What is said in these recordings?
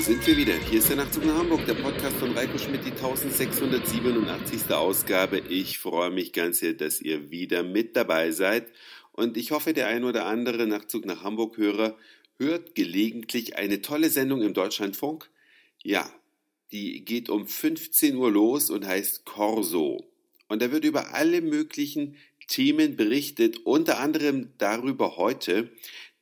sind wir wieder. Hier ist der Nachtzug nach Hamburg, der Podcast von Reiko Schmidt, die 1687. Ausgabe. Ich freue mich ganz sehr, dass ihr wieder mit dabei seid. Und ich hoffe, der ein oder andere Nachtzug nach Hamburg-Hörer hört gelegentlich eine tolle Sendung im Deutschlandfunk. Ja, die geht um 15 Uhr los und heißt Corso. Und da wird über alle möglichen Themen berichtet, unter anderem darüber heute,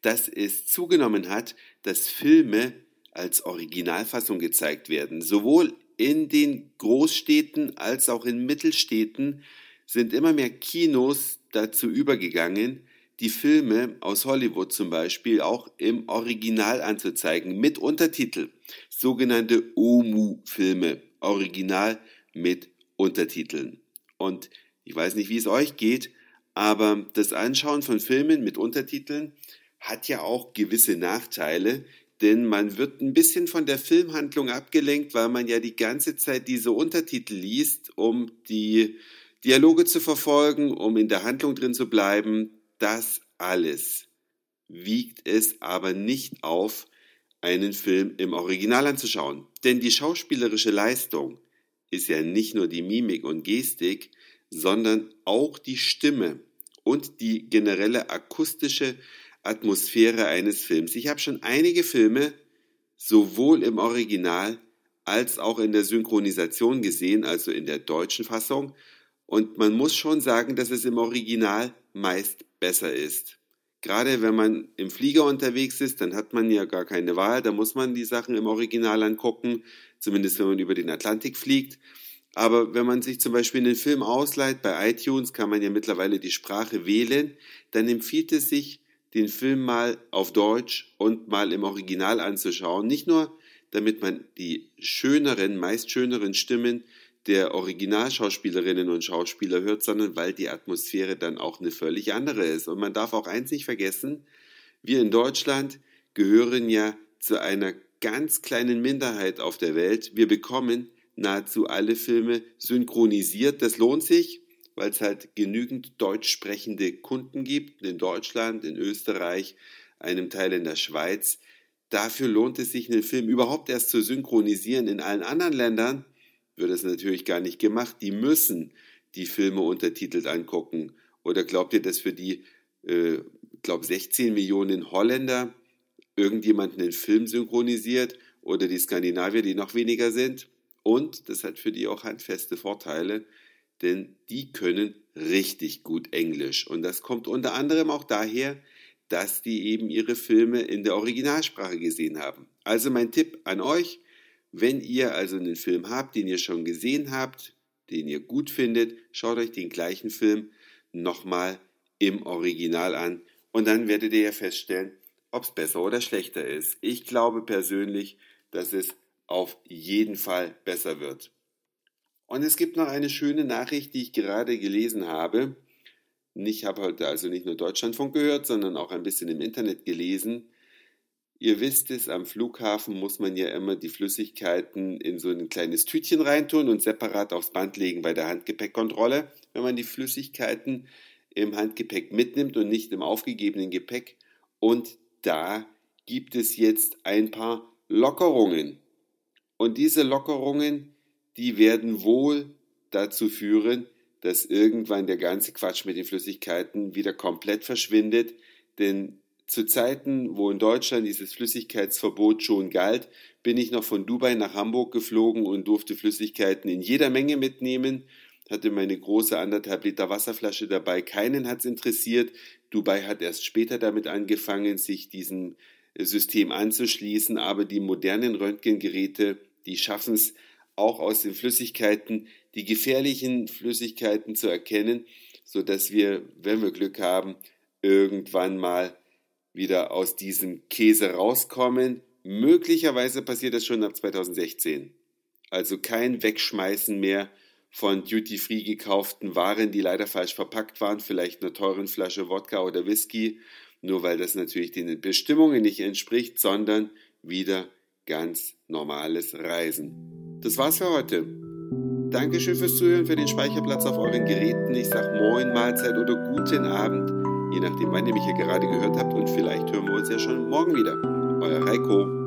dass es zugenommen hat, dass Filme als Originalfassung gezeigt werden. Sowohl in den Großstädten als auch in Mittelstädten sind immer mehr Kinos dazu übergegangen, die Filme aus Hollywood zum Beispiel auch im Original anzuzeigen, mit Untertitel. Sogenannte OMU-Filme, Original mit Untertiteln. Und ich weiß nicht, wie es euch geht, aber das Anschauen von Filmen mit Untertiteln hat ja auch gewisse Nachteile, denn man wird ein bisschen von der Filmhandlung abgelenkt, weil man ja die ganze Zeit diese Untertitel liest, um die Dialoge zu verfolgen, um in der Handlung drin zu bleiben. Das alles wiegt es aber nicht auf, einen Film im Original anzuschauen. Denn die schauspielerische Leistung ist ja nicht nur die Mimik und Gestik, sondern auch die Stimme und die generelle akustische Atmosphäre eines Films. Ich habe schon einige Filme sowohl im Original als auch in der Synchronisation gesehen, also in der deutschen Fassung. Und man muss schon sagen, dass es im Original meist besser ist. Gerade wenn man im Flieger unterwegs ist, dann hat man ja gar keine Wahl, da muss man die Sachen im Original angucken, zumindest wenn man über den Atlantik fliegt. Aber wenn man sich zum Beispiel einen Film ausleiht, bei iTunes kann man ja mittlerweile die Sprache wählen, dann empfiehlt es sich, den Film mal auf Deutsch und mal im Original anzuschauen. Nicht nur, damit man die schöneren, meist schöneren Stimmen der Originalschauspielerinnen und Schauspieler hört, sondern weil die Atmosphäre dann auch eine völlig andere ist. Und man darf auch eins nicht vergessen, wir in Deutschland gehören ja zu einer ganz kleinen Minderheit auf der Welt. Wir bekommen nahezu alle Filme synchronisiert. Das lohnt sich, weil es halt genügend deutsch sprechende Kunden gibt in Deutschland, in Österreich, einem Teil in der Schweiz. Dafür lohnt es sich, einen Film überhaupt erst zu synchronisieren. In allen anderen Ländern wird es natürlich gar nicht gemacht. Die müssen die Filme untertitelt angucken. Oder glaubt ihr, dass für die, äh, glaube 16 Millionen Holländer irgendjemand einen Film synchronisiert oder die Skandinavier, die noch weniger sind? Und das hat für die auch handfeste Vorteile denn die können richtig gut Englisch. Und das kommt unter anderem auch daher, dass die eben ihre Filme in der Originalsprache gesehen haben. Also mein Tipp an euch, wenn ihr also einen Film habt, den ihr schon gesehen habt, den ihr gut findet, schaut euch den gleichen Film nochmal im Original an und dann werdet ihr ja feststellen, ob es besser oder schlechter ist. Ich glaube persönlich, dass es auf jeden Fall besser wird. Und es gibt noch eine schöne Nachricht, die ich gerade gelesen habe. Ich habe heute also nicht nur Deutschlandfunk gehört, sondern auch ein bisschen im Internet gelesen. Ihr wisst es, am Flughafen muss man ja immer die Flüssigkeiten in so ein kleines Tütchen reintun und separat aufs Band legen bei der Handgepäckkontrolle. Wenn man die Flüssigkeiten im Handgepäck mitnimmt und nicht im aufgegebenen Gepäck. Und da gibt es jetzt ein paar Lockerungen. Und diese Lockerungen, die werden wohl dazu führen, dass irgendwann der ganze Quatsch mit den Flüssigkeiten wieder komplett verschwindet. Denn zu Zeiten, wo in Deutschland dieses Flüssigkeitsverbot schon galt, bin ich noch von Dubai nach Hamburg geflogen und durfte Flüssigkeiten in jeder Menge mitnehmen. Hatte meine große anderthalb Liter Wasserflasche dabei. Keinen hat's interessiert. Dubai hat erst später damit angefangen, sich diesem System anzuschließen. Aber die modernen Röntgengeräte, die schaffen es auch aus den Flüssigkeiten die gefährlichen Flüssigkeiten zu erkennen, so dass wir, wenn wir Glück haben, irgendwann mal wieder aus diesem Käse rauskommen. Möglicherweise passiert das schon ab 2016. Also kein Wegschmeißen mehr von Duty-Free gekauften Waren, die leider falsch verpackt waren, vielleicht einer teuren Flasche Wodka oder Whisky, nur weil das natürlich den Bestimmungen nicht entspricht, sondern wieder ganz normales Reisen. Das war's für heute. Dankeschön fürs Zuhören, für den Speicherplatz auf euren Geräten. Ich sag Moin, Mahlzeit oder guten Abend, je nachdem, wann ihr mich hier gerade gehört habt. Und vielleicht hören wir uns ja schon morgen wieder. Euer Heiko.